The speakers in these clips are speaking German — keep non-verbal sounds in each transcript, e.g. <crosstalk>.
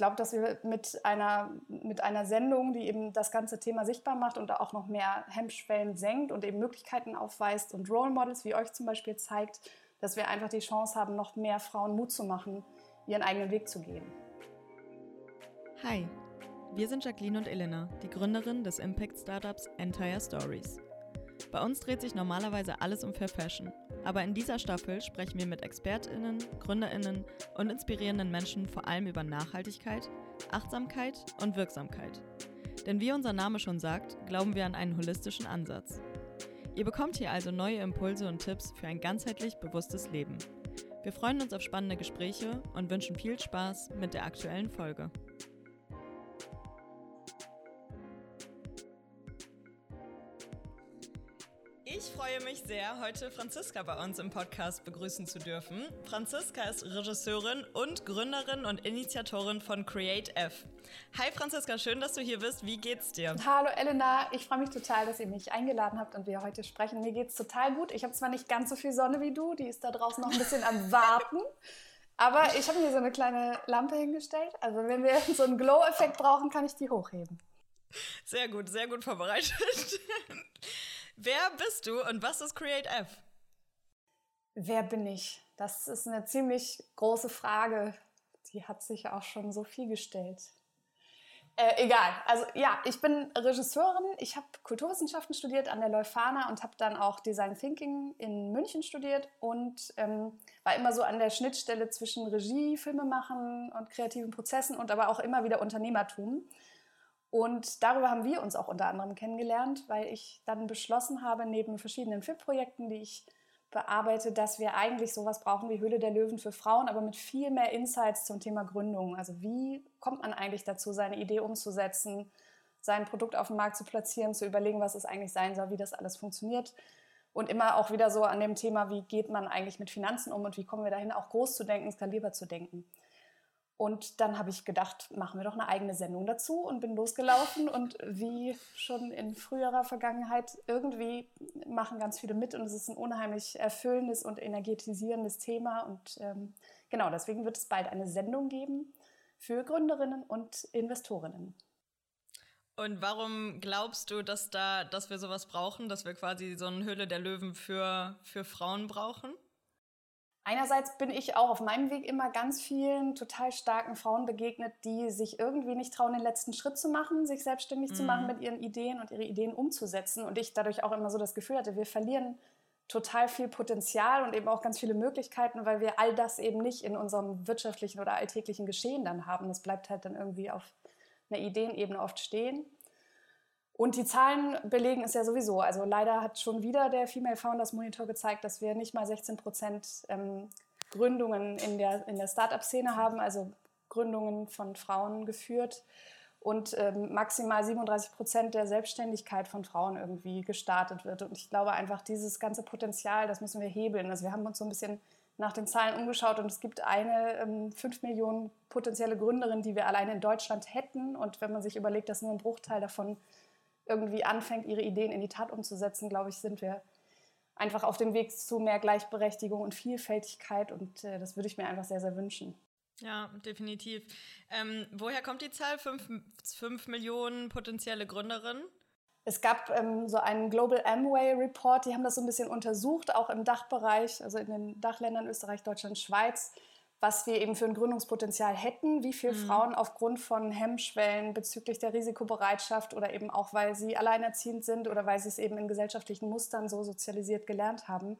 glaube, dass wir mit einer, mit einer Sendung, die eben das ganze Thema sichtbar macht und auch noch mehr Hemmschwellen senkt und eben Möglichkeiten aufweist und Role Models wie euch zum Beispiel zeigt, dass wir einfach die Chance haben, noch mehr Frauen Mut zu machen, ihren eigenen Weg zu gehen. Hi, wir sind Jacqueline und Elena, die Gründerin des Impact-Startups Entire Stories. Bei uns dreht sich normalerweise alles um Fair Fashion, aber in dieser Staffel sprechen wir mit ExpertInnen, GründerInnen und inspirierenden Menschen vor allem über Nachhaltigkeit, Achtsamkeit und Wirksamkeit. Denn wie unser Name schon sagt, glauben wir an einen holistischen Ansatz. Ihr bekommt hier also neue Impulse und Tipps für ein ganzheitlich bewusstes Leben. Wir freuen uns auf spannende Gespräche und wünschen viel Spaß mit der aktuellen Folge. Freue mich sehr, heute Franziska bei uns im Podcast begrüßen zu dürfen. Franziska ist Regisseurin und Gründerin und Initiatorin von Create F. Hi Franziska, schön, dass du hier bist. Wie geht's dir? Hallo Elena, ich freue mich total, dass ihr mich eingeladen habt und wir heute sprechen. Mir geht's total gut. Ich habe zwar nicht ganz so viel Sonne wie du, die ist da draußen noch ein bisschen am <laughs> Warten. Aber ich habe mir so eine kleine Lampe hingestellt. Also wenn wir so einen Glow-Effekt brauchen, kann ich die hochheben. Sehr gut, sehr gut vorbereitet. Wer bist du und was ist Create F? Wer bin ich? Das ist eine ziemlich große Frage. Die hat sich auch schon so viel gestellt. Äh, egal. Also ja, ich bin Regisseurin. Ich habe Kulturwissenschaften studiert an der Leuphana und habe dann auch Design Thinking in München studiert und ähm, war immer so an der Schnittstelle zwischen Regie, Filmemachen und kreativen Prozessen und aber auch immer wieder Unternehmertum. Und darüber haben wir uns auch unter anderem kennengelernt, weil ich dann beschlossen habe, neben verschiedenen FIP-Projekten, die ich bearbeite, dass wir eigentlich sowas brauchen wie Höhle der Löwen für Frauen, aber mit viel mehr Insights zum Thema Gründung. Also wie kommt man eigentlich dazu, seine Idee umzusetzen, sein Produkt auf dem Markt zu platzieren, zu überlegen, was es eigentlich sein soll, wie das alles funktioniert. Und immer auch wieder so an dem Thema, wie geht man eigentlich mit Finanzen um und wie kommen wir dahin, auch groß zu denken, skalierbar zu denken. Und dann habe ich gedacht, machen wir doch eine eigene Sendung dazu und bin losgelaufen. Und wie schon in früherer Vergangenheit, irgendwie machen ganz viele mit und es ist ein unheimlich erfüllendes und energetisierendes Thema. Und ähm, genau, deswegen wird es bald eine Sendung geben für Gründerinnen und Investorinnen. Und warum glaubst du, dass, da, dass wir sowas brauchen, dass wir quasi so eine Höhle der Löwen für, für Frauen brauchen? Einerseits bin ich auch auf meinem Weg immer ganz vielen total starken Frauen begegnet, die sich irgendwie nicht trauen, den letzten Schritt zu machen, sich selbstständig mhm. zu machen mit ihren Ideen und ihre Ideen umzusetzen. Und ich dadurch auch immer so das Gefühl hatte, wir verlieren total viel Potenzial und eben auch ganz viele Möglichkeiten, weil wir all das eben nicht in unserem wirtschaftlichen oder alltäglichen Geschehen dann haben. Das bleibt halt dann irgendwie auf einer Ideenebene oft stehen. Und die Zahlen belegen es ja sowieso. Also leider hat schon wieder der Female Founders Monitor gezeigt, dass wir nicht mal 16 Prozent ähm, Gründungen in der, in der Start-up-Szene haben, also Gründungen von Frauen geführt und ähm, maximal 37 Prozent der Selbstständigkeit von Frauen irgendwie gestartet wird. Und ich glaube einfach, dieses ganze Potenzial, das müssen wir hebeln. Also wir haben uns so ein bisschen nach den Zahlen umgeschaut und es gibt eine ähm, 5 Millionen potenzielle Gründerin, die wir alleine in Deutschland hätten. Und wenn man sich überlegt, dass nur ein Bruchteil davon irgendwie anfängt, ihre Ideen in die Tat umzusetzen, glaube ich, sind wir einfach auf dem Weg zu mehr Gleichberechtigung und Vielfältigkeit. Und äh, das würde ich mir einfach sehr, sehr wünschen. Ja, definitiv. Ähm, woher kommt die Zahl? Fünf, fünf Millionen potenzielle Gründerinnen? Es gab ähm, so einen Global Amway Report, die haben das so ein bisschen untersucht, auch im Dachbereich, also in den Dachländern Österreich, Deutschland, Schweiz was wir eben für ein Gründungspotenzial hätten, wie viele mhm. Frauen aufgrund von Hemmschwellen bezüglich der Risikobereitschaft oder eben auch, weil sie alleinerziehend sind oder weil sie es eben in gesellschaftlichen Mustern so sozialisiert gelernt haben,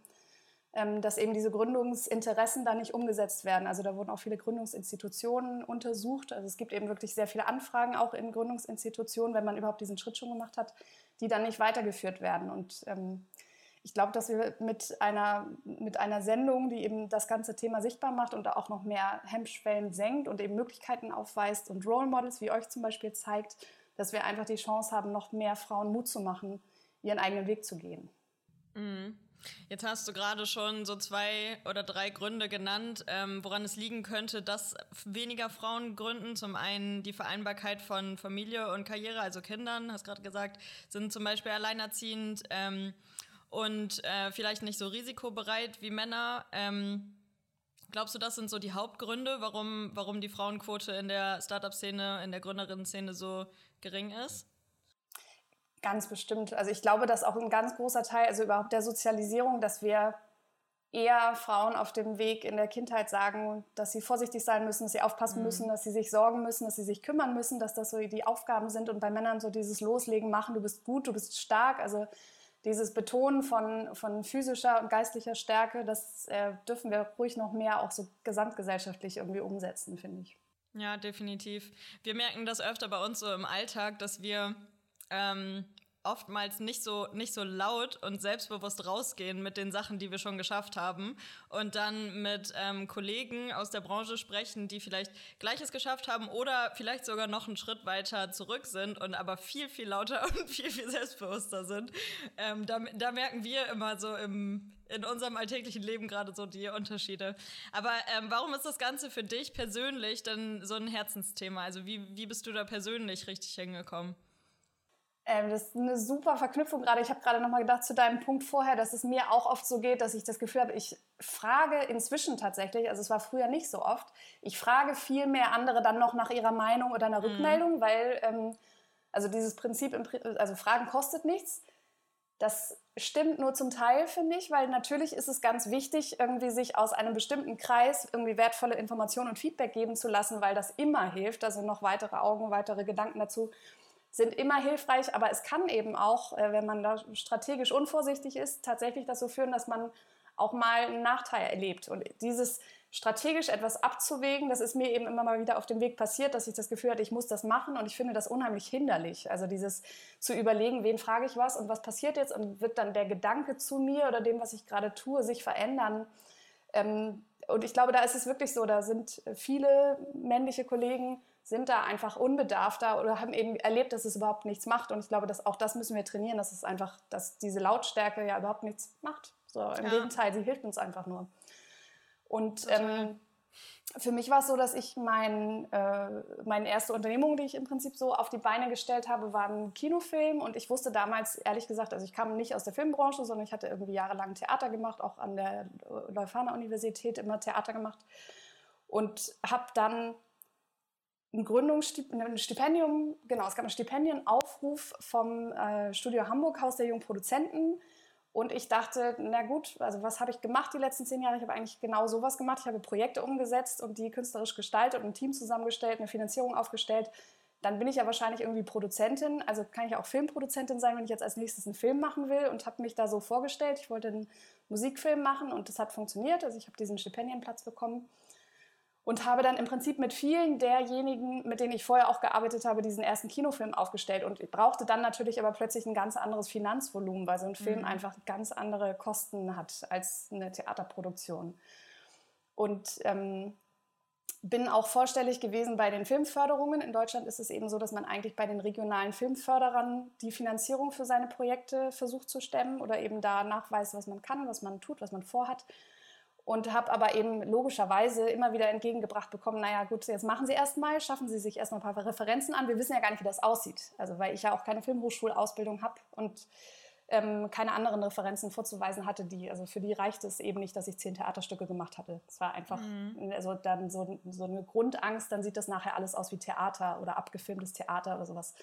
ähm, dass eben diese Gründungsinteressen da nicht umgesetzt werden. Also da wurden auch viele Gründungsinstitutionen untersucht. Also es gibt eben wirklich sehr viele Anfragen auch in Gründungsinstitutionen, wenn man überhaupt diesen Schritt schon gemacht hat, die dann nicht weitergeführt werden. Und ähm, ich glaube, dass wir mit einer, mit einer Sendung, die eben das ganze Thema sichtbar macht und auch noch mehr Hemmschwellen senkt und eben Möglichkeiten aufweist und Role Models wie euch zum Beispiel zeigt, dass wir einfach die Chance haben, noch mehr Frauen Mut zu machen, ihren eigenen Weg zu gehen. Mhm. Jetzt hast du gerade schon so zwei oder drei Gründe genannt, ähm, woran es liegen könnte, dass weniger Frauen gründen. Zum einen die Vereinbarkeit von Familie und Karriere, also Kindern, hast gerade gesagt, sind zum Beispiel alleinerziehend. Ähm, und äh, vielleicht nicht so risikobereit wie Männer. Ähm, Glaubst du, das sind so die Hauptgründe, warum, warum die Frauenquote in der Startup-Szene, in der Gründerinnen-Szene so gering ist? Ganz bestimmt. Also ich glaube, dass auch ein ganz großer Teil, also überhaupt der Sozialisierung, dass wir eher Frauen auf dem Weg in der Kindheit sagen, dass sie vorsichtig sein müssen, dass sie aufpassen mhm. müssen, dass sie sich sorgen müssen, dass sie sich kümmern müssen, dass das so die Aufgaben sind und bei Männern so dieses Loslegen machen, du bist gut, du bist stark, also dieses Betonen von, von physischer und geistlicher Stärke, das äh, dürfen wir ruhig noch mehr auch so gesamtgesellschaftlich irgendwie umsetzen, finde ich. Ja, definitiv. Wir merken das öfter bei uns so im Alltag, dass wir ähm, oftmals nicht so, nicht so laut und selbstbewusst rausgehen mit den Sachen, die wir schon geschafft haben und dann mit ähm, Kollegen aus der Branche sprechen, die vielleicht Gleiches geschafft haben oder vielleicht sogar noch einen Schritt weiter zurück sind und aber viel, viel lauter <laughs> und viel, viel selbstbewusster sind. Ähm, da, da merken wir immer so im, in unserem alltäglichen Leben gerade so die Unterschiede. Aber ähm, warum ist das Ganze für dich persönlich denn so ein Herzensthema? Also wie, wie bist du da persönlich richtig hingekommen? Ähm, das ist eine super Verknüpfung gerade. Ich habe gerade nochmal gedacht zu deinem Punkt vorher, dass es mir auch oft so geht, dass ich das Gefühl habe, ich frage inzwischen tatsächlich, also es war früher nicht so oft, ich frage viel mehr andere dann noch nach ihrer Meinung oder einer mhm. Rückmeldung, weil ähm, also dieses Prinzip, also Fragen kostet nichts. Das stimmt nur zum Teil, finde ich, weil natürlich ist es ganz wichtig, irgendwie sich aus einem bestimmten Kreis irgendwie wertvolle Informationen und Feedback geben zu lassen, weil das immer hilft. Also noch weitere Augen, weitere Gedanken dazu sind immer hilfreich, aber es kann eben auch, äh, wenn man da strategisch unvorsichtig ist, tatsächlich dazu führen, dass man auch mal einen Nachteil erlebt. Und dieses strategisch etwas abzuwägen, das ist mir eben immer mal wieder auf dem Weg passiert, dass ich das Gefühl hatte, ich muss das machen und ich finde das unheimlich hinderlich. Also dieses zu überlegen, wen frage ich was und was passiert jetzt und wird dann der Gedanke zu mir oder dem, was ich gerade tue, sich verändern. Ähm, und ich glaube, da ist es wirklich so, da sind viele männliche Kollegen, sind da einfach unbedarfter oder haben eben erlebt, dass es überhaupt nichts macht. Und ich glaube, dass auch das müssen wir trainieren, dass es einfach, dass diese Lautstärke ja überhaupt nichts macht. So, Im ja. Gegenteil, sie hilft uns einfach nur. Und ähm, für mich war es so, dass ich mein, äh, meine erste Unternehmung, die ich im Prinzip so auf die Beine gestellt habe, war ein Kinofilm. Und ich wusste damals, ehrlich gesagt, also ich kam nicht aus der Filmbranche, sondern ich hatte irgendwie jahrelang Theater gemacht, auch an der Leuphana Universität immer Theater gemacht. Und habe dann ein Gründungsstipendium, genau, es gab einen Stipendienaufruf vom äh, Studio Hamburg, Haus der jungen Produzenten. Und ich dachte, na gut, also was habe ich gemacht die letzten zehn Jahre? Ich habe eigentlich genau sowas gemacht. Ich habe Projekte umgesetzt und die künstlerisch gestaltet und ein Team zusammengestellt, eine Finanzierung aufgestellt. Dann bin ich ja wahrscheinlich irgendwie Produzentin, also kann ich auch Filmproduzentin sein, wenn ich jetzt als nächstes einen Film machen will und habe mich da so vorgestellt. Ich wollte einen Musikfilm machen und das hat funktioniert. Also ich habe diesen Stipendienplatz bekommen und habe dann im Prinzip mit vielen derjenigen, mit denen ich vorher auch gearbeitet habe, diesen ersten Kinofilm aufgestellt und brauchte dann natürlich aber plötzlich ein ganz anderes Finanzvolumen, weil so ein Film mhm. einfach ganz andere Kosten hat als eine Theaterproduktion. Und ähm, bin auch vorstellig gewesen bei den Filmförderungen. In Deutschland ist es eben so, dass man eigentlich bei den regionalen Filmförderern die Finanzierung für seine Projekte versucht zu stemmen oder eben da nachweist, was man kann, was man tut, was man vorhat und habe aber eben logischerweise immer wieder entgegengebracht bekommen, naja gut, jetzt machen Sie erstmal, schaffen Sie sich erstmal ein paar Referenzen an. Wir wissen ja gar nicht, wie das aussieht. Also weil ich ja auch keine Filmhochschulausbildung habe und ähm, keine anderen Referenzen vorzuweisen hatte, die, also für die reicht es eben nicht, dass ich zehn Theaterstücke gemacht hatte. Es war einfach mhm. also dann so, so eine Grundangst, dann sieht das nachher alles aus wie Theater oder abgefilmtes Theater oder sowas.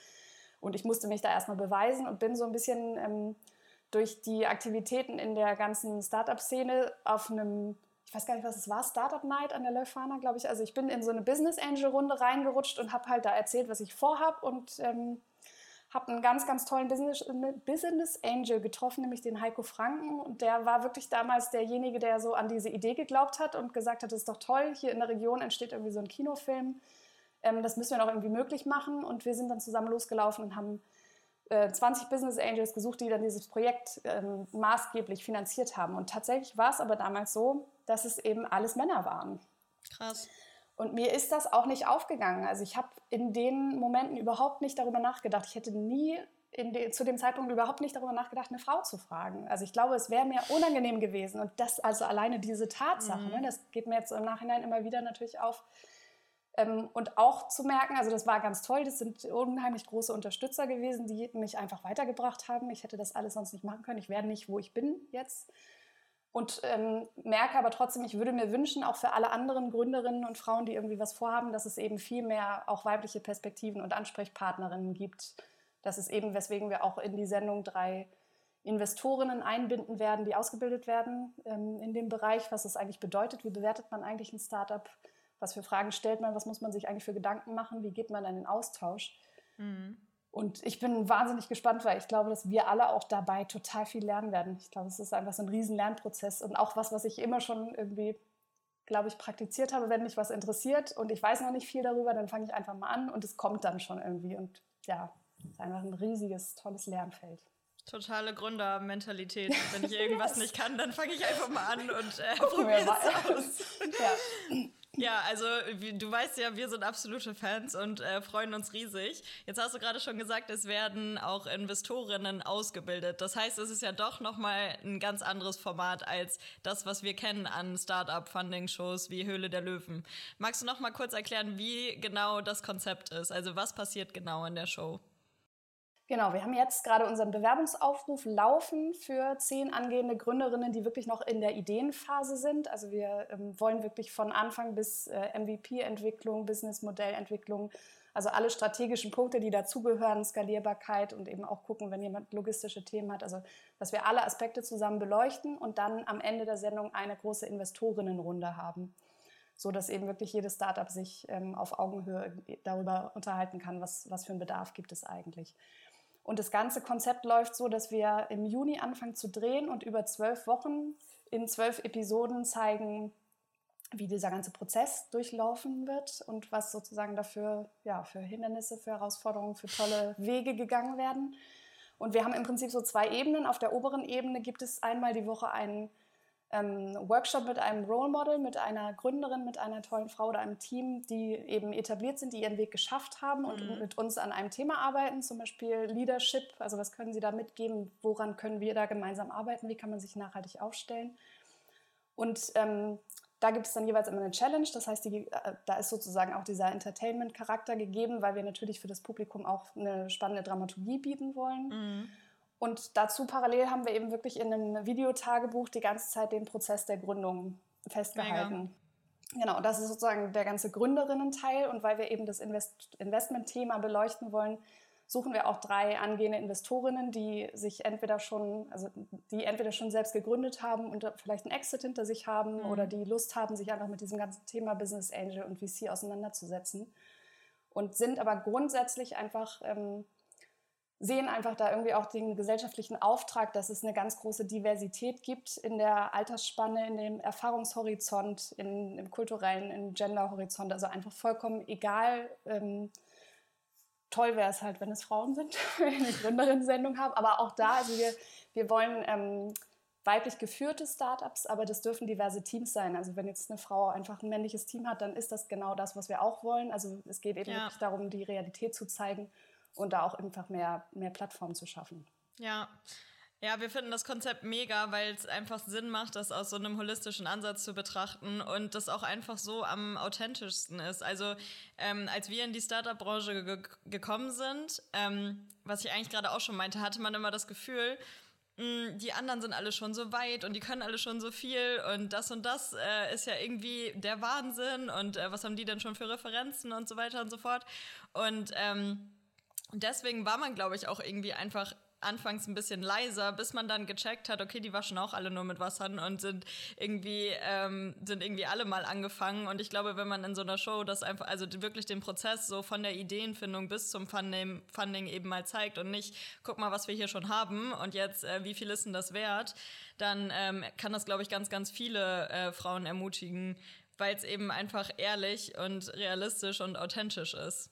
Und ich musste mich da erstmal beweisen und bin so ein bisschen... Ähm, durch die Aktivitäten in der ganzen Startup-Szene auf einem, ich weiß gar nicht, was es war, Startup Night an der Leuphana, glaube ich. Also ich bin in so eine Business Angel-Runde reingerutscht und habe halt da erzählt, was ich vorhab und ähm, habe einen ganz, ganz tollen Business, Business Angel getroffen, nämlich den Heiko Franken. Und der war wirklich damals derjenige, der so an diese Idee geglaubt hat und gesagt hat, das ist doch toll, hier in der Region entsteht irgendwie so ein Kinofilm. Ähm, das müssen wir doch irgendwie möglich machen. Und wir sind dann zusammen losgelaufen und haben 20 äh, Business Angels gesucht, die dann dieses Projekt ähm, maßgeblich finanziert haben. Und tatsächlich war es aber damals so, dass es eben alles Männer waren. Krass. Und mir ist das auch nicht aufgegangen. Also ich habe in den Momenten überhaupt nicht darüber nachgedacht. Ich hätte nie de, zu dem Zeitpunkt überhaupt nicht darüber nachgedacht, eine Frau zu fragen. Also ich glaube, es wäre mir unangenehm gewesen. Und das also alleine diese Tatsache, mhm. ne, das geht mir jetzt im Nachhinein immer wieder natürlich auf, ähm, und auch zu merken, also das war ganz toll, das sind unheimlich große Unterstützer gewesen, die mich einfach weitergebracht haben. Ich hätte das alles sonst nicht machen können. Ich wäre nicht, wo ich bin jetzt. Und ähm, merke aber trotzdem, ich würde mir wünschen, auch für alle anderen Gründerinnen und Frauen, die irgendwie was vorhaben, dass es eben viel mehr auch weibliche Perspektiven und Ansprechpartnerinnen gibt. Das ist eben, weswegen wir auch in die Sendung drei Investorinnen einbinden werden, die ausgebildet werden ähm, in dem Bereich, was es eigentlich bedeutet, wie bewertet man eigentlich ein Startup, was für Fragen stellt man, was muss man sich eigentlich für Gedanken machen, wie geht man in den Austausch. Mhm. Und ich bin wahnsinnig gespannt, weil ich glaube, dass wir alle auch dabei total viel lernen werden. Ich glaube, es ist einfach so ein riesen Lernprozess und auch was, was ich immer schon irgendwie, glaube ich, praktiziert habe. Wenn mich was interessiert und ich weiß noch nicht viel darüber, dann fange ich einfach mal an und es kommt dann schon irgendwie. Und ja, es ist einfach ein riesiges, tolles Lernfeld. Totale Gründermentalität. Wenn ich irgendwas <laughs> nicht kann, dann fange ich einfach mal an und äh, probiere es aus. <laughs> Ja. <laughs> Ja, also du weißt ja, wir sind absolute Fans und äh, freuen uns riesig. Jetzt hast du gerade schon gesagt, es werden auch Investorinnen ausgebildet. Das heißt, es ist ja doch nochmal ein ganz anderes Format als das, was wir kennen an Startup-Funding-Shows wie Höhle der Löwen. Magst du noch mal kurz erklären, wie genau das Konzept ist? Also was passiert genau in der Show? Genau, wir haben jetzt gerade unseren Bewerbungsaufruf laufen für zehn angehende Gründerinnen, die wirklich noch in der Ideenphase sind. Also wir ähm, wollen wirklich von Anfang bis äh, MVP-Entwicklung, Businessmodellentwicklung, also alle strategischen Punkte, die dazugehören, Skalierbarkeit und eben auch gucken, wenn jemand logistische Themen hat. Also dass wir alle Aspekte zusammen beleuchten und dann am Ende der Sendung eine große Investorinnenrunde haben so dass eben wirklich jedes Startup sich ähm, auf Augenhöhe darüber unterhalten kann, was, was für einen Bedarf gibt es eigentlich. Und das ganze Konzept läuft so, dass wir im Juni anfangen zu drehen und über zwölf Wochen in zwölf Episoden zeigen, wie dieser ganze Prozess durchlaufen wird und was sozusagen dafür ja, für Hindernisse, für Herausforderungen, für tolle Wege gegangen werden. Und wir haben im Prinzip so zwei Ebenen. Auf der oberen Ebene gibt es einmal die Woche einen ähm, Workshop mit einem Role Model, mit einer Gründerin, mit einer tollen Frau oder einem Team, die eben etabliert sind, die ihren Weg geschafft haben und mhm. mit uns an einem Thema arbeiten, zum Beispiel Leadership. Also was können Sie da mitgeben? Woran können wir da gemeinsam arbeiten? Wie kann man sich nachhaltig aufstellen? Und ähm, da gibt es dann jeweils immer eine Challenge. Das heißt, die, äh, da ist sozusagen auch dieser Entertainment-Charakter gegeben, weil wir natürlich für das Publikum auch eine spannende Dramaturgie bieten wollen. Mhm. Und dazu parallel haben wir eben wirklich in einem Videotagebuch die ganze Zeit den Prozess der Gründung festgehalten. Mega. Genau, das ist sozusagen der ganze Gründerinnen-Teil. Und weil wir eben das Invest Investment-Thema beleuchten wollen, suchen wir auch drei angehende Investorinnen, die sich entweder schon, also die entweder schon selbst gegründet haben und vielleicht einen Exit hinter sich haben mhm. oder die Lust haben, sich einfach mit diesem ganzen Thema Business Angel und VC auseinanderzusetzen. Und sind aber grundsätzlich einfach ähm, sehen einfach da irgendwie auch den gesellschaftlichen Auftrag, dass es eine ganz große Diversität gibt in der Altersspanne, in dem Erfahrungshorizont, in, im kulturellen, im Genderhorizont. Also einfach vollkommen egal. Ähm, toll wäre es halt, wenn es Frauen sind, <laughs> wenn wir eine Gründerin-Sendung haben. Aber auch da, also wir, wir wollen ähm, weiblich geführte Startups, aber das dürfen diverse Teams sein. Also wenn jetzt eine Frau einfach ein männliches Team hat, dann ist das genau das, was wir auch wollen. Also es geht eben ja. wirklich darum, die Realität zu zeigen und da auch einfach mehr, mehr Plattformen zu schaffen. Ja. Ja, wir finden das Konzept mega, weil es einfach Sinn macht, das aus so einem holistischen Ansatz zu betrachten und das auch einfach so am authentischsten ist. Also ähm, als wir in die Startup-Branche ge gekommen sind, ähm, was ich eigentlich gerade auch schon meinte, hatte man immer das Gefühl, mh, mm, die anderen sind alle schon so weit und die können alle schon so viel und das und das äh, ist ja irgendwie der Wahnsinn und äh, was haben die denn schon für Referenzen und so weiter und so fort. Und ähm, und deswegen war man, glaube ich, auch irgendwie einfach anfangs ein bisschen leiser, bis man dann gecheckt hat, okay, die waschen auch alle nur mit Wassern und sind irgendwie, ähm, sind irgendwie alle mal angefangen. Und ich glaube, wenn man in so einer Show das einfach, also wirklich den Prozess so von der Ideenfindung bis zum Funding, Funding eben mal zeigt und nicht, guck mal, was wir hier schon haben und jetzt, äh, wie viel ist denn das wert, dann ähm, kann das, glaube ich, ganz, ganz viele äh, Frauen ermutigen, weil es eben einfach ehrlich und realistisch und authentisch ist.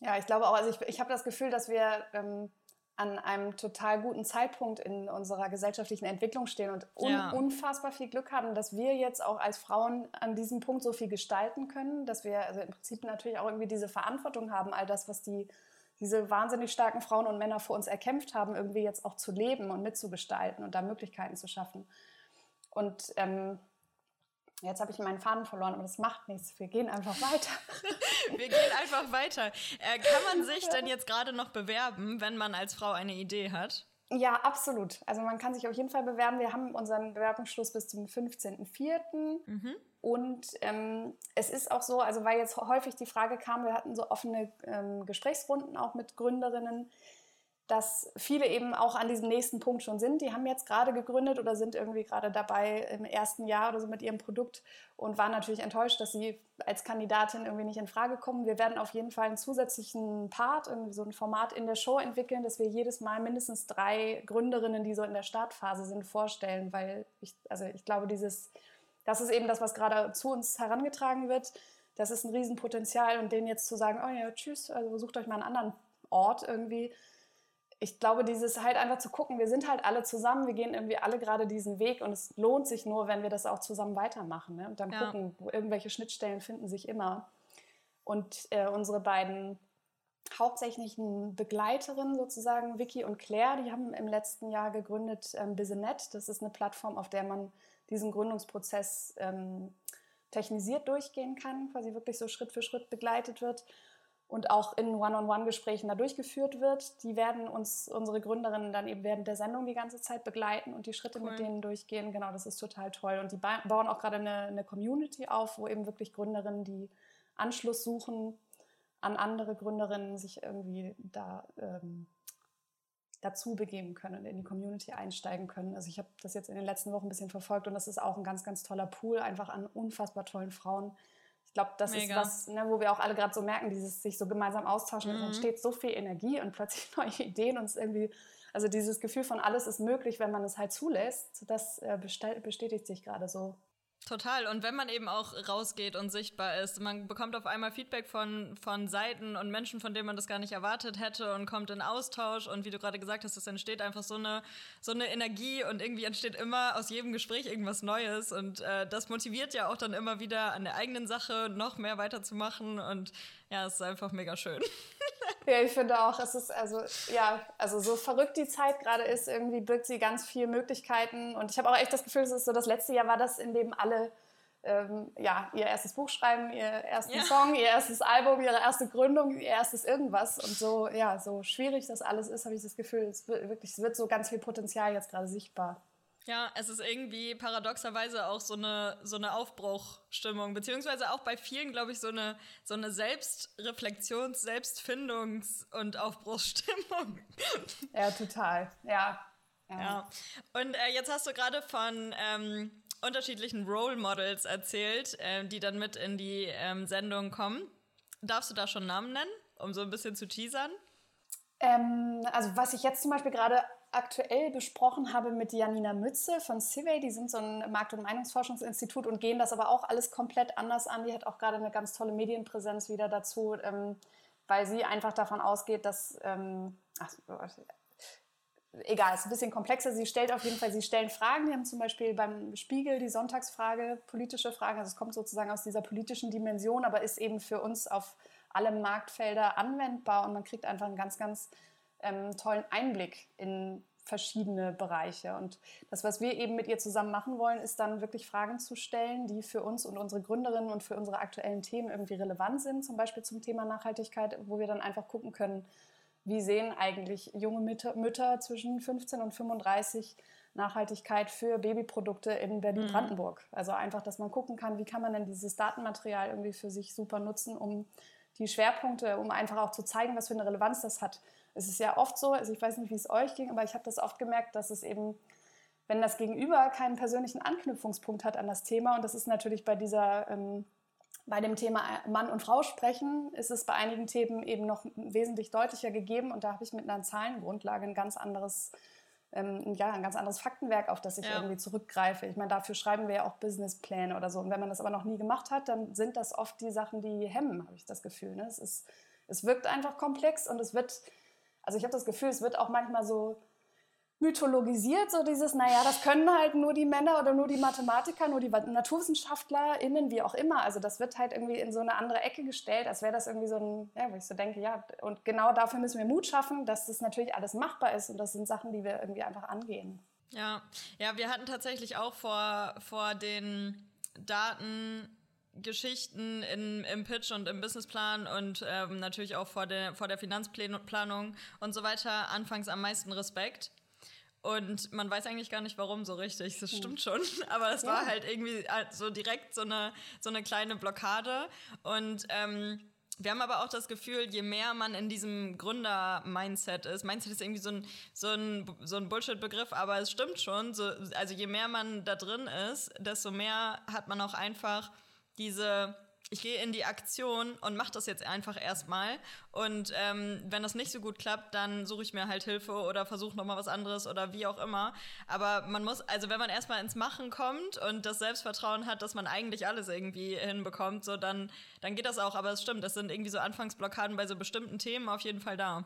Ja, ich glaube auch, also ich, ich habe das Gefühl, dass wir ähm, an einem total guten Zeitpunkt in unserer gesellschaftlichen Entwicklung stehen und un ja. unfassbar viel Glück haben, dass wir jetzt auch als Frauen an diesem Punkt so viel gestalten können, dass wir also im Prinzip natürlich auch irgendwie diese Verantwortung haben, all das, was die diese wahnsinnig starken Frauen und Männer vor uns erkämpft haben, irgendwie jetzt auch zu leben und mitzugestalten und da Möglichkeiten zu schaffen. Und ähm, Jetzt habe ich meinen Faden verloren, aber das macht nichts. Wir gehen einfach weiter. <laughs> Wir gehen einfach weiter. Äh, kann man sich denn jetzt gerade noch bewerben, wenn man als Frau eine Idee hat? Ja, absolut. Also man kann sich auf jeden Fall bewerben. Wir haben unseren Bewerbungsschluss bis zum 15.04. Mhm. Und ähm, es ist auch so, also weil jetzt häufig die Frage kam, wir hatten so offene ähm, Gesprächsrunden auch mit Gründerinnen, dass viele eben auch an diesem nächsten Punkt schon sind. Die haben jetzt gerade gegründet oder sind irgendwie gerade dabei im ersten Jahr oder so mit ihrem Produkt und waren natürlich enttäuscht, dass sie als Kandidatin irgendwie nicht in Frage kommen. Wir werden auf jeden Fall einen zusätzlichen Part, irgendwie so ein Format in der Show entwickeln, dass wir jedes Mal mindestens drei Gründerinnen, die so in der Startphase sind, vorstellen, weil ich, also ich glaube, dieses, das ist eben das, was gerade zu uns herangetragen wird. Das ist ein Riesenpotenzial und denen jetzt zu sagen, oh ja, tschüss, also sucht euch mal einen anderen Ort irgendwie, ich glaube, dieses halt einfach zu gucken, wir sind halt alle zusammen, wir gehen irgendwie alle gerade diesen Weg und es lohnt sich nur, wenn wir das auch zusammen weitermachen. Ne? Und dann ja. gucken, irgendwelche Schnittstellen finden sich immer. Und äh, unsere beiden hauptsächlichen Begleiterinnen sozusagen, Vicky und Claire, die haben im letzten Jahr gegründet ähm, Businet. Das ist eine Plattform, auf der man diesen Gründungsprozess ähm, technisiert durchgehen kann, quasi wirklich so Schritt für Schritt begleitet wird und auch in One-on-One-Gesprächen da durchgeführt wird. Die werden uns, unsere Gründerinnen, dann eben während der Sendung die ganze Zeit begleiten und die Schritte cool. mit denen durchgehen. Genau, das ist total toll. Und die bauen auch gerade eine, eine Community auf, wo eben wirklich Gründerinnen, die Anschluss suchen an andere Gründerinnen, sich irgendwie da ähm, dazu begeben können, in die Community einsteigen können. Also ich habe das jetzt in den letzten Wochen ein bisschen verfolgt und das ist auch ein ganz, ganz toller Pool, einfach an unfassbar tollen Frauen, ich glaube, das Mega. ist was, ne, wo wir auch alle gerade so merken, dieses sich so gemeinsam austauschen, mhm. es entsteht so viel Energie und plötzlich <laughs> neue Ideen und es irgendwie, also dieses Gefühl von alles ist möglich, wenn man es halt zulässt, das äh, bestätigt sich gerade so. Total. Und wenn man eben auch rausgeht und sichtbar ist, man bekommt auf einmal Feedback von, von Seiten und Menschen, von denen man das gar nicht erwartet hätte und kommt in Austausch. Und wie du gerade gesagt hast, es entsteht einfach so eine, so eine Energie und irgendwie entsteht immer aus jedem Gespräch irgendwas Neues. Und äh, das motiviert ja auch dann immer wieder an der eigenen Sache noch mehr weiterzumachen. Und ja, es ist einfach mega schön. <laughs> Ja, ich finde auch, es ist also, ja, also so verrückt die Zeit gerade ist, irgendwie birgt sie ganz viele Möglichkeiten. Und ich habe auch echt das Gefühl, es ist so, das letzte Jahr war das, in dem alle ähm, ja, ihr erstes Buch schreiben, ihr ersten ja. Song, ihr erstes Album, ihre erste Gründung, ihr erstes irgendwas. Und so, ja, so schwierig das alles ist, habe ich das Gefühl, es wird, wirklich, es wird so ganz viel Potenzial jetzt gerade sichtbar. Ja, es ist irgendwie paradoxerweise auch so eine, so eine Aufbruchstimmung, beziehungsweise auch bei vielen, glaube ich, so eine, so eine Selbstreflexions-, Selbstfindungs- und Aufbruchsstimmung. Ja, total. Ja. Ja. ja. Und äh, jetzt hast du gerade von ähm, unterschiedlichen Role Models erzählt, äh, die dann mit in die ähm, Sendung kommen. Darfst du da schon Namen nennen, um so ein bisschen zu teasern? Ähm, also was ich jetzt zum Beispiel gerade aktuell besprochen habe mit Janina Mütze von Civey. Die sind so ein Markt- und Meinungsforschungsinstitut und gehen das aber auch alles komplett anders an. Die hat auch gerade eine ganz tolle Medienpräsenz wieder dazu, ähm, weil sie einfach davon ausgeht, dass. Ähm, ach, egal, es ist ein bisschen komplexer. Sie stellt auf jeden Fall, sie stellen Fragen. Die haben zum Beispiel beim Spiegel die Sonntagsfrage, politische Fragen. Also es kommt sozusagen aus dieser politischen Dimension, aber ist eben für uns auf alle Marktfelder anwendbar und man kriegt einfach einen ganz, ganz ähm, tollen Einblick in verschiedene Bereiche. Und das, was wir eben mit ihr zusammen machen wollen, ist dann wirklich Fragen zu stellen, die für uns und unsere Gründerinnen und für unsere aktuellen Themen irgendwie relevant sind, zum Beispiel zum Thema Nachhaltigkeit, wo wir dann einfach gucken können, wie sehen eigentlich junge Mütter, zwischen 15 und 35 Nachhaltigkeit für Babyprodukte in Berlin-Brandenburg. Mhm. Also einfach, dass man gucken kann, wie kann man denn dieses Datenmaterial irgendwie für sich super nutzen, um die Schwerpunkte, um einfach auch zu zeigen, was für eine Relevanz das hat es ist ja oft so, also ich weiß nicht, wie es euch ging, aber ich habe das oft gemerkt, dass es eben, wenn das Gegenüber keinen persönlichen Anknüpfungspunkt hat an das Thema, und das ist natürlich bei dieser, ähm, bei dem Thema Mann und Frau sprechen, ist es bei einigen Themen eben noch wesentlich deutlicher gegeben und da habe ich mit einer Zahlengrundlage ein ganz anderes ähm, ja, ein ganz anderes Faktenwerk, auf das ich ja. irgendwie zurückgreife. Ich meine, dafür schreiben wir ja auch Businesspläne oder so. Und wenn man das aber noch nie gemacht hat, dann sind das oft die Sachen, die hemmen, habe ich das Gefühl. Ne? Es, ist, es wirkt einfach komplex und es wird also ich habe das Gefühl, es wird auch manchmal so mythologisiert, so dieses, naja, das können halt nur die Männer oder nur die Mathematiker, nur die NaturwissenschaftlerInnen, wie auch immer. Also das wird halt irgendwie in so eine andere Ecke gestellt, als wäre das irgendwie so ein, ja, wo ich so denke, ja, und genau dafür müssen wir Mut schaffen, dass das natürlich alles machbar ist und das sind Sachen, die wir irgendwie einfach angehen. Ja, ja, wir hatten tatsächlich auch vor, vor den Daten Geschichten in, im Pitch und im Businessplan und ähm, natürlich auch vor der, vor der Finanzplanung und so weiter anfangs am meisten Respekt. Und man weiß eigentlich gar nicht, warum so richtig. Das stimmt schon. <laughs> Aber es ja. war halt irgendwie äh, so direkt so eine, so eine kleine Blockade. Und ähm, wir haben aber auch das Gefühl, je mehr man in diesem Gründer-Mindset ist, Mindset ist irgendwie so ein, so ein, so ein Bullshit-Begriff, aber es stimmt schon. So, also je mehr man da drin ist, desto mehr hat man auch einfach diese ich gehe in die Aktion und mache das jetzt einfach erstmal. Und ähm, wenn das nicht so gut klappt, dann suche ich mir halt Hilfe oder versuche nochmal was anderes oder wie auch immer. Aber man muss, also wenn man erstmal ins Machen kommt und das Selbstvertrauen hat, dass man eigentlich alles irgendwie hinbekommt, so dann, dann geht das auch. Aber es stimmt, es sind irgendwie so Anfangsblockaden bei so bestimmten Themen auf jeden Fall da.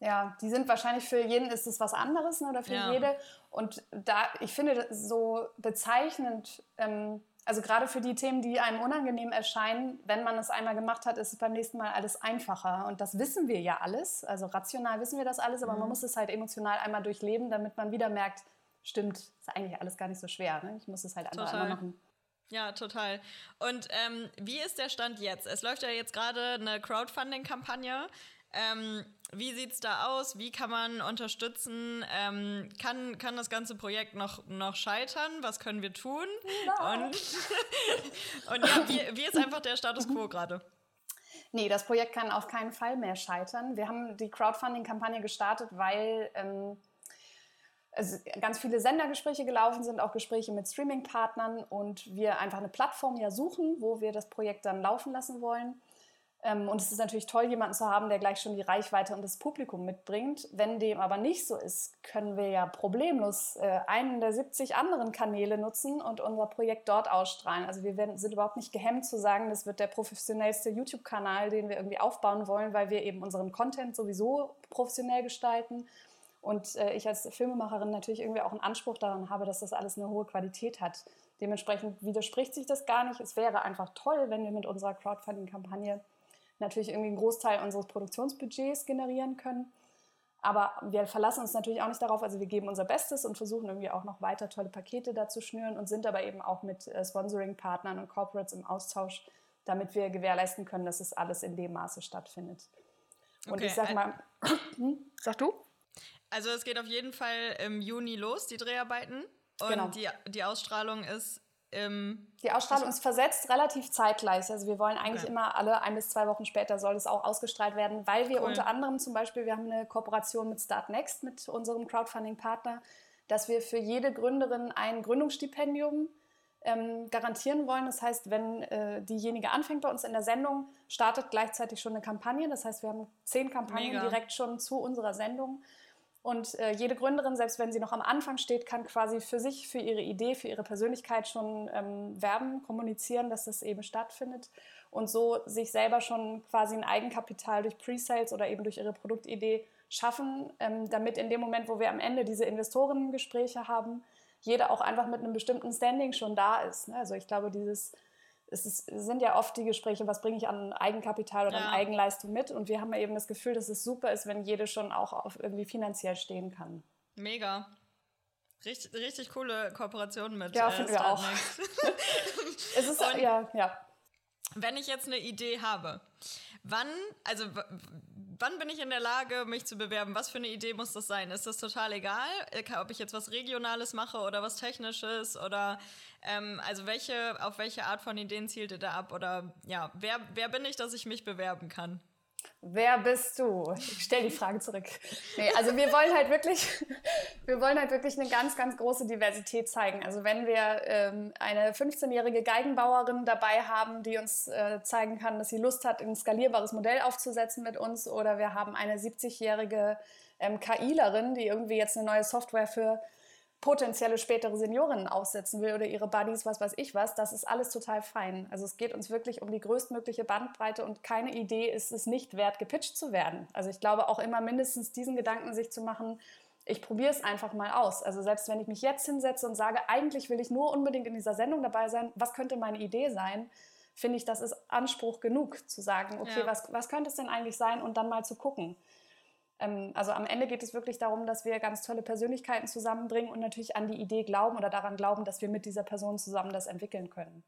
Ja, die sind wahrscheinlich für jeden ist es was anderes ne, oder für ja. jede. Und da, ich finde das so bezeichnend, ähm, also gerade für die Themen, die einem unangenehm erscheinen, wenn man es einmal gemacht hat, ist es beim nächsten Mal alles einfacher. Und das wissen wir ja alles. Also rational wissen wir das alles, aber mhm. man muss es halt emotional einmal durchleben, damit man wieder merkt, stimmt, ist eigentlich alles gar nicht so schwer. Ne? Ich muss es halt einfach einmal machen. Ja, total. Und ähm, wie ist der Stand jetzt? Es läuft ja jetzt gerade eine Crowdfunding-Kampagne. Ähm, wie sieht es da aus? Wie kann man unterstützen? Ähm, kann, kann das ganze Projekt noch, noch scheitern? Was können wir tun? Nein. Und, <laughs> und ja, wie, wie ist einfach der Status quo gerade? Nee, das Projekt kann auf keinen Fall mehr scheitern. Wir haben die Crowdfunding-Kampagne gestartet, weil ähm, also ganz viele Sendergespräche gelaufen sind, auch Gespräche mit Streaming-Partnern und wir einfach eine Plattform ja suchen, wo wir das Projekt dann laufen lassen wollen. Ähm, und es ist natürlich toll, jemanden zu haben, der gleich schon die Reichweite und das Publikum mitbringt. Wenn dem aber nicht so ist, können wir ja problemlos äh, einen der 70 anderen Kanäle nutzen und unser Projekt dort ausstrahlen. Also wir werden, sind überhaupt nicht gehemmt zu sagen, das wird der professionellste YouTube-Kanal, den wir irgendwie aufbauen wollen, weil wir eben unseren Content sowieso professionell gestalten. Und äh, ich als Filmemacherin natürlich irgendwie auch einen Anspruch daran habe, dass das alles eine hohe Qualität hat. Dementsprechend widerspricht sich das gar nicht. Es wäre einfach toll, wenn wir mit unserer Crowdfunding-Kampagne natürlich irgendwie einen Großteil unseres Produktionsbudgets generieren können. Aber wir verlassen uns natürlich auch nicht darauf, also wir geben unser Bestes und versuchen irgendwie auch noch weiter tolle Pakete da zu schnüren und sind aber eben auch mit äh, Sponsoring-Partnern und Corporates im Austausch, damit wir gewährleisten können, dass es alles in dem Maße stattfindet. Und okay, ich sag mal, <clears throat> hm, sag du? Also es geht auf jeden Fall im Juni los, die Dreharbeiten. Und genau. die, die Ausstrahlung ist ähm, die Ausstrahlung ist versetzt relativ zeitgleich. Also wir wollen eigentlich okay. immer alle ein bis zwei Wochen später soll es auch ausgestrahlt werden, weil wir cool. unter anderem zum Beispiel, wir haben eine Kooperation mit Start Next, mit unserem Crowdfunding-Partner, dass wir für jede Gründerin ein Gründungsstipendium ähm, garantieren wollen. Das heißt, wenn äh, diejenige anfängt bei uns in der Sendung, startet gleichzeitig schon eine Kampagne. Das heißt, wir haben zehn Kampagnen Mega. direkt schon zu unserer Sendung. Und äh, jede Gründerin, selbst wenn sie noch am Anfang steht, kann quasi für sich, für ihre Idee, für ihre Persönlichkeit schon ähm, werben, kommunizieren, dass das eben stattfindet und so sich selber schon quasi ein Eigenkapital durch Pre-Sales oder eben durch ihre Produktidee schaffen, ähm, damit in dem Moment, wo wir am Ende diese Investorengespräche haben, jeder auch einfach mit einem bestimmten Standing schon da ist. Ne? Also ich glaube, dieses es, ist, sind ja oft die Gespräche, was bringe ich an Eigenkapital oder ja. an Eigenleistung mit? Und wir haben ja eben das Gefühl, dass es super ist, wenn jede schon auch auf irgendwie finanziell stehen kann. Mega. Richtig, richtig coole Kooperation mit Ja, äh, finden wir auch. <laughs> es ist, Und ja, ja. Wenn ich jetzt eine Idee habe, wann, also wann bin ich in der Lage, mich zu bewerben? Was für eine Idee muss das sein? Ist das total egal, äh, ob ich jetzt was Regionales mache oder was Technisches oder ähm, also welche, auf welche Art von Ideen zielt ihr da ab? Oder ja, wer, wer bin ich, dass ich mich bewerben kann? Wer bist du? Ich stelle die Frage zurück. Nee, also wir wollen halt wirklich, <laughs> wir wollen halt wirklich eine ganz, ganz große Diversität zeigen. Also wenn wir ähm, eine 15-jährige Geigenbauerin dabei haben, die uns äh, zeigen kann, dass sie Lust hat, ein skalierbares Modell aufzusetzen mit uns, oder wir haben eine 70-jährige ähm, KIlerin, die irgendwie jetzt eine neue Software für potenzielle spätere Seniorinnen aufsetzen will oder ihre Buddies, was weiß ich was, das ist alles total fein. Also es geht uns wirklich um die größtmögliche Bandbreite und keine Idee ist es nicht wert, gepitcht zu werden. Also ich glaube auch immer mindestens diesen Gedanken sich zu machen, ich probiere es einfach mal aus. Also selbst wenn ich mich jetzt hinsetze und sage, eigentlich will ich nur unbedingt in dieser Sendung dabei sein, was könnte meine Idee sein? Finde ich, das ist Anspruch genug zu sagen, okay, ja. was, was könnte es denn eigentlich sein und dann mal zu gucken. Ähm, also am Ende geht es wirklich darum, dass wir ganz tolle Persönlichkeiten zusammenbringen und natürlich an die Idee glauben oder daran glauben, dass wir mit dieser Person zusammen das entwickeln können.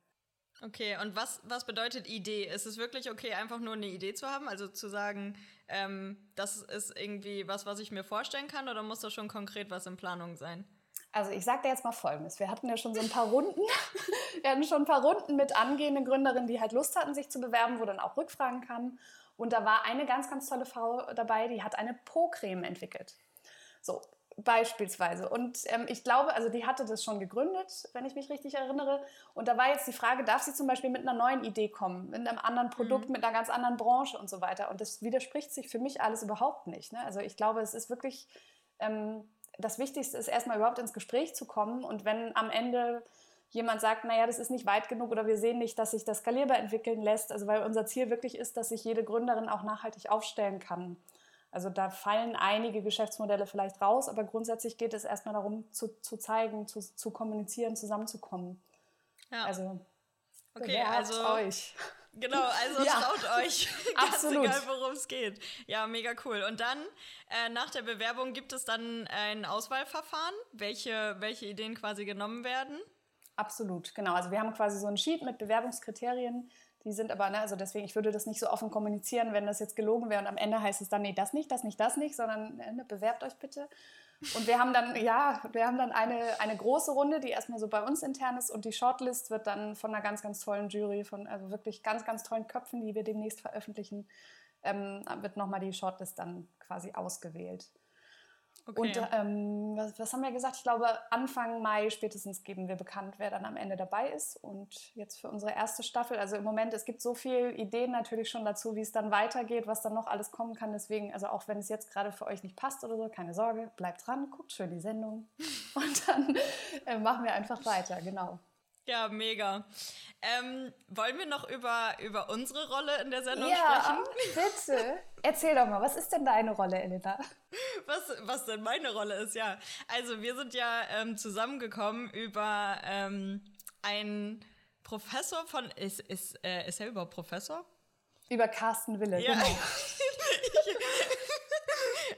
Okay, und was, was bedeutet Idee? Ist es wirklich okay, einfach nur eine Idee zu haben? Also zu sagen, ähm, das ist irgendwie was, was ich mir vorstellen kann, oder muss das schon konkret was in Planung sein? Also ich sage dir jetzt mal Folgendes. Wir hatten ja schon so ein paar Runden. <laughs> Wir hatten schon ein paar Runden mit angehenden Gründerinnen, die halt Lust hatten, sich zu bewerben, wo dann auch Rückfragen kamen. Und da war eine ganz, ganz tolle Frau dabei, die hat eine Po-Creme entwickelt. So, beispielsweise. Und ähm, ich glaube, also die hatte das schon gegründet, wenn ich mich richtig erinnere. Und da war jetzt die Frage, darf sie zum Beispiel mit einer neuen Idee kommen, mit einem anderen Produkt, mhm. mit einer ganz anderen Branche und so weiter. Und das widerspricht sich für mich alles überhaupt nicht. Ne? Also ich glaube, es ist wirklich, ähm, das Wichtigste ist erstmal überhaupt ins Gespräch zu kommen. Und wenn am Ende jemand sagt, naja, das ist nicht weit genug oder wir sehen nicht, dass sich das skalierbar entwickeln lässt, also weil unser Ziel wirklich ist, dass sich jede Gründerin auch nachhaltig aufstellen kann. Also da fallen einige Geschäftsmodelle vielleicht raus, aber grundsätzlich geht es erstmal darum, zu, zu zeigen, zu, zu kommunizieren, zusammenzukommen. Ja. Also, okay, also euch. <laughs> Genau, also ja. traut euch. <laughs> Ganz Absolut. egal, worum es geht. Ja, mega cool. Und dann, äh, nach der Bewerbung, gibt es dann ein Auswahlverfahren, welche, welche Ideen quasi genommen werden? Absolut, genau. Also wir haben quasi so ein Sheet mit Bewerbungskriterien. Die sind aber, ne, also deswegen, ich würde das nicht so offen kommunizieren, wenn das jetzt gelogen wäre und am Ende heißt es dann, nee, das nicht, das nicht, das nicht, sondern ne, bewerbt euch bitte. Und wir haben dann, ja, wir haben dann eine, eine große Runde, die erstmal so bei uns intern ist und die Shortlist wird dann von einer ganz, ganz tollen Jury, von also wirklich ganz, ganz tollen Köpfen, die wir demnächst veröffentlichen, ähm, wird nochmal die Shortlist dann quasi ausgewählt. Okay. Und ähm, was, was, haben wir gesagt? Ich glaube, Anfang Mai spätestens geben wir bekannt, wer dann am Ende dabei ist. Und jetzt für unsere erste Staffel, also im Moment, es gibt so viele Ideen natürlich schon dazu, wie es dann weitergeht, was dann noch alles kommen kann. Deswegen, also auch wenn es jetzt gerade für euch nicht passt oder so, keine Sorge, bleibt dran, guckt schön die Sendung <laughs> und dann äh, machen wir einfach weiter, genau. Ja, mega. Ähm, wollen wir noch über, über unsere Rolle in der Sendung ja, sprechen? bitte. Erzähl doch mal, was ist denn deine Rolle, Elena? Was, was denn meine Rolle ist, ja. Also wir sind ja ähm, zusammengekommen über ähm, einen Professor von, ist, ist, äh, ist er überhaupt Professor? Über Carsten Wille, ja. genau. <laughs>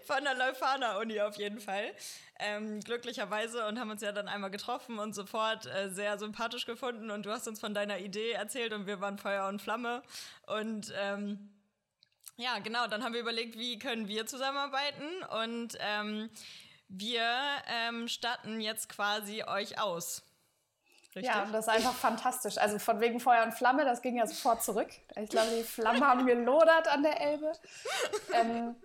von der Leuphana-Uni auf jeden Fall. Ähm, glücklicherweise und haben uns ja dann einmal getroffen und sofort äh, sehr sympathisch gefunden und du hast uns von deiner Idee erzählt und wir waren Feuer und Flamme und ähm, ja, genau, dann haben wir überlegt, wie können wir zusammenarbeiten und ähm, wir ähm, statten jetzt quasi euch aus. Richtig? Ja, das ist einfach fantastisch. Also von wegen Feuer und Flamme, das ging ja sofort zurück. Ich glaube, die Flammen haben gelodert an der Elbe. Ähm,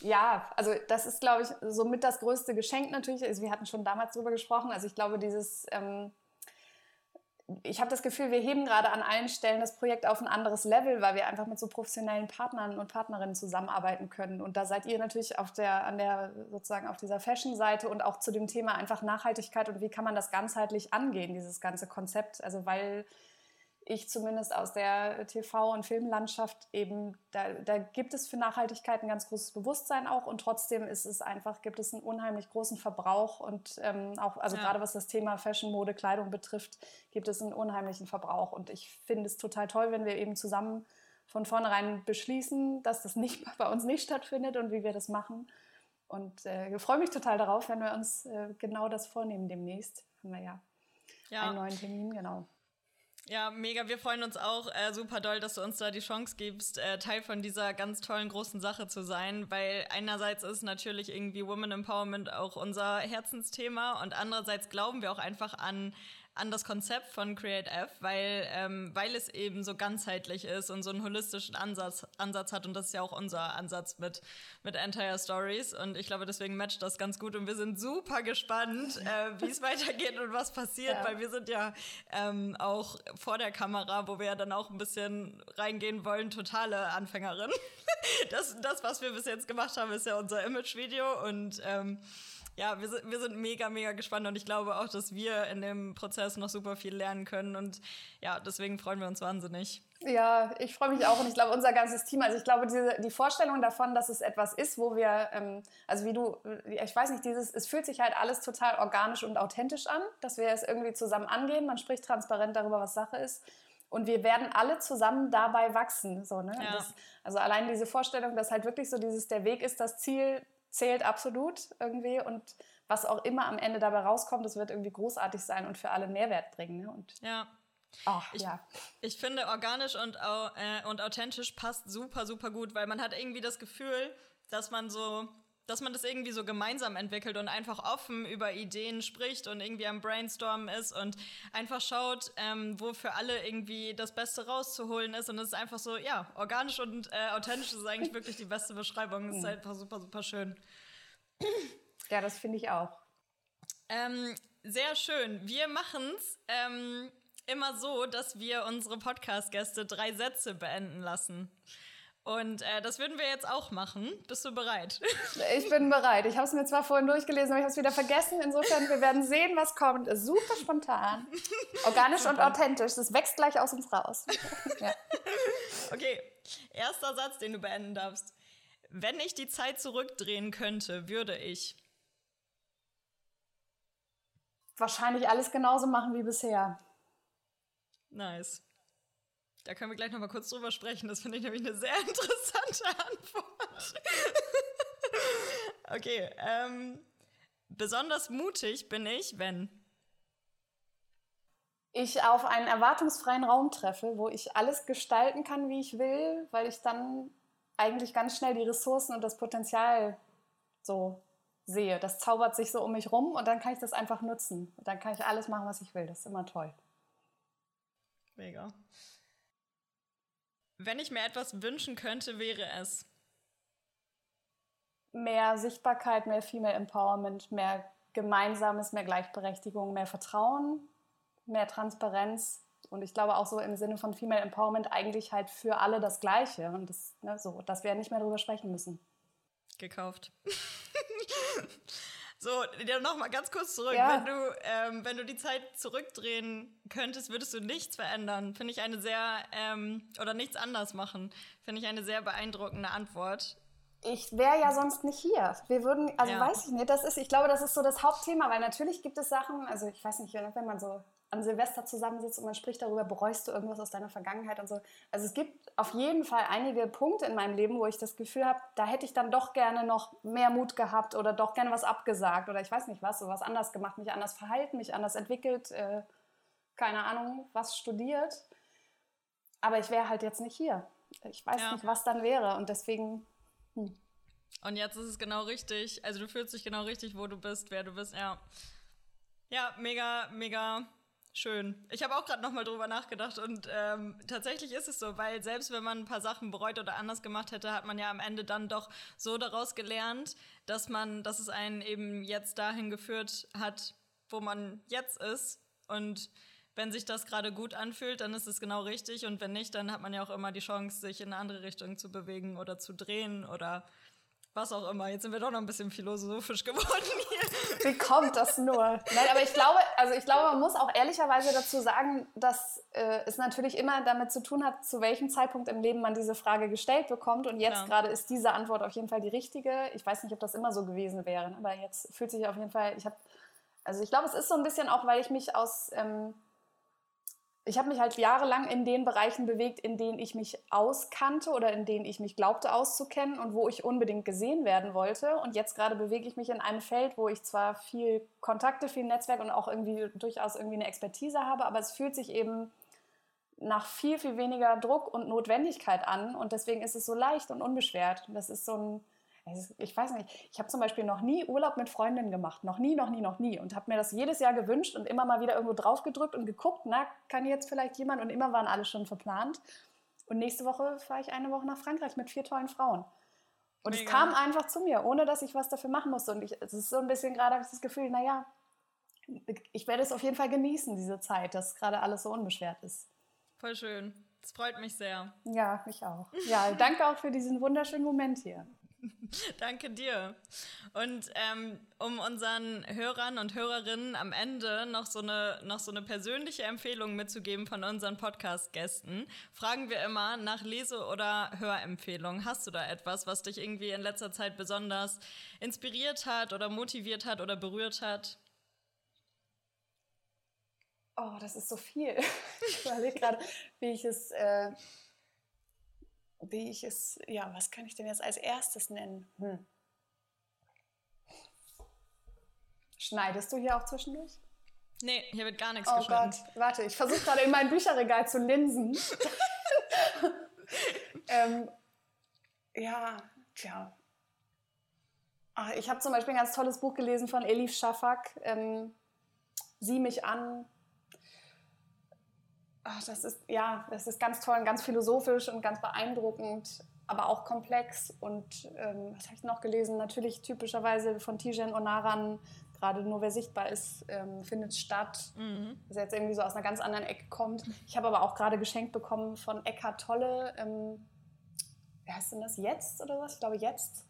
ja, also das ist, glaube ich, somit das größte Geschenk natürlich. Also wir hatten schon damals drüber gesprochen. Also ich glaube, dieses ähm, ich habe das Gefühl, wir heben gerade an allen Stellen das Projekt auf ein anderes Level, weil wir einfach mit so professionellen Partnern und Partnerinnen zusammenarbeiten können. Und da seid ihr natürlich auf der, an der, sozusagen auf dieser Fashion-Seite und auch zu dem Thema einfach Nachhaltigkeit und wie kann man das ganzheitlich angehen, dieses ganze Konzept. Also weil ich zumindest aus der TV- und Filmlandschaft eben, da, da, gibt es für Nachhaltigkeit ein ganz großes Bewusstsein auch und trotzdem ist es einfach, gibt es einen unheimlich großen Verbrauch und ähm, auch, also ja. gerade was das Thema Fashion, Mode, Kleidung betrifft, gibt es einen unheimlichen Verbrauch und ich finde es total toll, wenn wir eben zusammen von vornherein beschließen, dass das nicht <laughs> bei uns nicht stattfindet und wie wir das machen. Und äh, ich freue mich total darauf, wenn wir uns äh, genau das vornehmen demnächst. Haben wir ja, ja. einen neuen Termin, genau. Ja, mega. Wir freuen uns auch äh, super doll, dass du uns da die Chance gibst, äh, Teil von dieser ganz tollen großen Sache zu sein, weil einerseits ist natürlich irgendwie Women Empowerment auch unser Herzensthema und andererseits glauben wir auch einfach an an das Konzept von Create F, weil, ähm, weil es eben so ganzheitlich ist und so einen holistischen Ansatz, Ansatz hat. Und das ist ja auch unser Ansatz mit, mit Entire Stories. Und ich glaube, deswegen matcht das ganz gut. Und wir sind super gespannt, äh, wie es <laughs> weitergeht und was passiert, ja. weil wir sind ja ähm, auch vor der Kamera, wo wir ja dann auch ein bisschen reingehen wollen, totale Anfängerin. <laughs> das, das, was wir bis jetzt gemacht haben, ist ja unser Image-Video und ähm, ja, wir sind, wir sind mega, mega gespannt und ich glaube auch, dass wir in dem Prozess noch super viel lernen können und ja, deswegen freuen wir uns wahnsinnig. Ja, ich freue mich auch und ich glaube, unser ganzes Team, also ich glaube, diese, die Vorstellung davon, dass es etwas ist, wo wir, ähm, also wie du, ich weiß nicht, dieses, es fühlt sich halt alles total organisch und authentisch an, dass wir es irgendwie zusammen angehen, man spricht transparent darüber, was Sache ist und wir werden alle zusammen dabei wachsen. So, ne? Ja. Das, also allein diese Vorstellung, dass halt wirklich so dieses, der Weg ist das Ziel, zählt absolut irgendwie und was auch immer am Ende dabei rauskommt, das wird irgendwie großartig sein und für alle Mehrwert bringen. Ne? Und ja. Ach, ich, ja. ich finde, organisch und, äh, und authentisch passt super, super gut, weil man hat irgendwie das Gefühl, dass man so, dass man das irgendwie so gemeinsam entwickelt und einfach offen über Ideen spricht und irgendwie am Brainstormen ist und einfach schaut, ähm, wo für alle irgendwie das Beste rauszuholen ist. Und es ist einfach so, ja, organisch und äh, authentisch ist eigentlich wirklich die beste Beschreibung. Es ist einfach super, super schön. Ja, das finde ich auch. Ähm, sehr schön. Wir machen es ähm, immer so, dass wir unsere Podcast-Gäste drei Sätze beenden lassen. Und äh, das würden wir jetzt auch machen. Bist du bereit? <laughs> Ich bin bereit. Ich habe es mir zwar vorhin durchgelesen, aber ich habe es wieder vergessen. Insofern, wir werden sehen, was kommt. Super spontan, <laughs> organisch und authentisch. Das wächst gleich aus uns raus. ja. <laughs> Okay, erster Satz, den du beenden darfst. Wenn ich die Zeit zurückdrehen könnte, würde ich wahrscheinlich alles genauso machen wie bisher. Nice. Da können wir gleich noch mal kurz drüber sprechen. Das finde ich nämlich eine sehr <laughs> interessante Antwort. <laughs> okay, ähm, besonders mutig bin ich, wenn ich auf einen erwartungsfreien Raum treffe, wo ich alles gestalten kann, wie ich will, weil ich dann eigentlich ganz schnell die Ressourcen und das Potenzial so sehe. Das zaubert sich so um mich rum und dann kann ich das einfach nutzen. Und dann kann ich alles machen, was ich will. Das ist immer toll. Mega. Wenn ich mir etwas wünschen könnte, wäre es mehr Sichtbarkeit, mehr Female Empowerment, mehr Gemeinsames, mehr Gleichberechtigung, mehr Vertrauen, mehr Transparenz. Und ich glaube auch so im Sinne von Female Empowerment eigentlich halt für alle das Gleiche. Und das, ne, so, dass wir nicht mehr darüber sprechen müssen. Gekauft. <laughs> So, noch mal ganz kurz zurück. Ja. Wenn, du, ähm, wenn du die Zeit zurückdrehen könntest, würdest du nichts verändern. Finde ich eine sehr, ähm, oder nichts anders machen. Finde ich eine sehr beeindruckende Antwort. Ich wäre ja sonst nicht hier. Wir würden, also ja. weiß ich nicht, das ist, ich glaube, das ist so das Hauptthema, weil natürlich gibt es Sachen, also ich weiß nicht, wenn man so an Silvester zusammensitzt und man spricht darüber, bereust du irgendwas aus deiner Vergangenheit und so. Also es gibt auf jeden Fall einige Punkte in meinem Leben, wo ich das Gefühl habe, da hätte ich dann doch gerne noch mehr Mut gehabt oder doch gerne was abgesagt oder ich weiß nicht was, so was anders gemacht, mich anders verhalten, mich anders entwickelt, äh, keine Ahnung, was studiert. Aber ich wäre halt jetzt nicht hier. Ich weiß ja. nicht, was dann wäre und deswegen. Hm. Und jetzt ist es genau richtig. Also du fühlst dich genau richtig, wo du bist, wer du bist. Ja, ja, mega, mega Schön. Ich habe auch gerade nochmal drüber nachgedacht und ähm, tatsächlich ist es so, weil selbst wenn man ein paar Sachen bereut oder anders gemacht hätte, hat man ja am Ende dann doch so daraus gelernt, dass man, dass es einen eben jetzt dahin geführt hat, wo man jetzt ist. Und wenn sich das gerade gut anfühlt, dann ist es genau richtig. Und wenn nicht, dann hat man ja auch immer die Chance, sich in eine andere Richtung zu bewegen oder zu drehen oder was auch immer. Jetzt sind wir doch noch ein bisschen philosophisch <laughs> geworden hier. Wie kommt das nur? Nein, aber ich glaube, also ich glaube, man muss auch ehrlicherweise dazu sagen, dass äh, es natürlich immer damit zu tun hat, zu welchem Zeitpunkt im Leben man diese Frage gestellt bekommt. Und jetzt ja. gerade ist diese Antwort auf jeden Fall die richtige. Ich weiß nicht, ob das immer so gewesen wäre, aber jetzt fühlt sich auf jeden Fall, ich habe, also ich glaube, es ist so ein bisschen auch, weil ich mich aus ähm, ich habe mich halt jahrelang in den Bereichen bewegt, in denen ich mich auskannte oder in denen ich mich glaubte auszukennen und wo ich unbedingt gesehen werden wollte. Und jetzt gerade bewege ich mich in einem Feld, wo ich zwar viel Kontakte, viel Netzwerk und auch irgendwie durchaus irgendwie eine Expertise habe, aber es fühlt sich eben nach viel, viel weniger Druck und Notwendigkeit an. Und deswegen ist es so leicht und unbeschwert. Das ist so ein, ich weiß nicht, ich habe zum Beispiel noch nie Urlaub mit Freundinnen gemacht. Noch nie, noch nie, noch nie. Und habe mir das jedes Jahr gewünscht und immer mal wieder irgendwo drauf gedrückt und geguckt, na, kann jetzt vielleicht jemand? Und immer waren alle schon verplant. Und nächste Woche fahre ich eine Woche nach Frankreich mit vier tollen Frauen. Und Mega. es kam einfach zu mir, ohne dass ich was dafür machen musste. Und ich, es ist so ein bisschen gerade, habe ich das Gefühl, naja, ich werde es auf jeden Fall genießen, diese Zeit, dass gerade alles so unbeschwert ist. Voll schön. Das freut mich sehr. Ja, mich auch. Ja, danke auch für diesen wunderschönen Moment hier. <laughs> Danke dir. Und ähm, um unseren Hörern und Hörerinnen am Ende noch so, eine, noch so eine persönliche Empfehlung mitzugeben von unseren Podcast-Gästen, fragen wir immer nach Lese- oder Hörempfehlungen. Hast du da etwas, was dich irgendwie in letzter Zeit besonders inspiriert hat oder motiviert hat oder berührt hat? Oh, das ist so viel. <laughs> Ich überlege gerade, wie ich es äh, wie ich es, ja, was kann ich denn jetzt als erstes nennen? Hm. Schneidest du hier auch zwischendurch? Nee, hier wird gar nichts oh geschnitten. Gott, warte, ich versuche gerade in mein Bücherregal zu linsen. <laughs> ähm, ja, tja. Ach, ich habe zum Beispiel ein ganz tolles Buch gelesen von Elif Shafak, ähm, Sieh mich an. Ach, das ist, ja, das ist ganz toll und ganz philosophisch und ganz beeindruckend, aber auch komplex. Und ähm, was habe ich noch gelesen? Natürlich typischerweise von Tijen Onaran, gerade nur wer sichtbar ist, ähm, findet statt. Mhm. Das jetzt irgendwie so aus einer ganz anderen Ecke kommt. Ich habe aber auch gerade geschenkt bekommen von Eckhart Tolle. Ähm, wer heißt denn das? Jetzt oder was? Ich glaube, jetzt.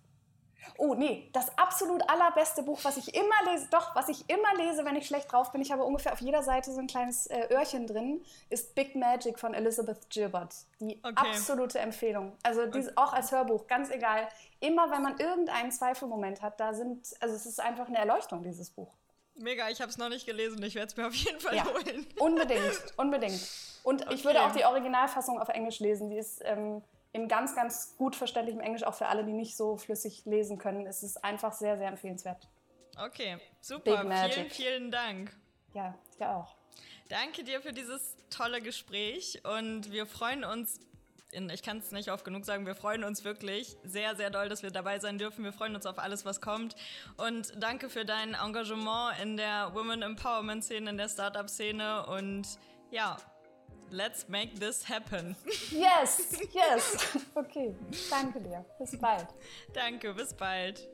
Oh, nee, das absolut allerbeste Buch, was ich immer lese, doch, was ich immer lese, wenn ich schlecht drauf bin, ich habe ungefähr auf jeder Seite so ein kleines äh, Öhrchen drin, ist Big Magic von Elizabeth Gilbert. Die okay. absolute Empfehlung. Also dies, auch als Hörbuch, ganz egal. Immer wenn man irgendeinen Zweifelmoment hat, da sind, also es ist einfach eine Erleuchtung, dieses Buch. Mega, ich habe es noch nicht gelesen, ich werde es mir auf jeden Fall ja, holen. Unbedingt, unbedingt. Und okay. ich würde auch die Originalfassung auf Englisch lesen, die ist... Ähm, in ganz, ganz gut verständlichem Englisch, auch für alle, die nicht so flüssig lesen können. Es ist einfach sehr, sehr empfehlenswert. Okay, super. Vielen, vielen Dank. Ja, dir auch. Danke dir für dieses tolle Gespräch und wir freuen uns, ich kann es nicht oft genug sagen, wir freuen uns wirklich sehr, sehr doll, dass wir dabei sein dürfen. Wir freuen uns auf alles, was kommt. Und danke für dein Engagement in der Women Empowerment Szene, in der Startup-Szene und ja, Let's make this happen. Yes, yes. <laughs> Okay, danke dir. Bis bald. Danke, bis bald.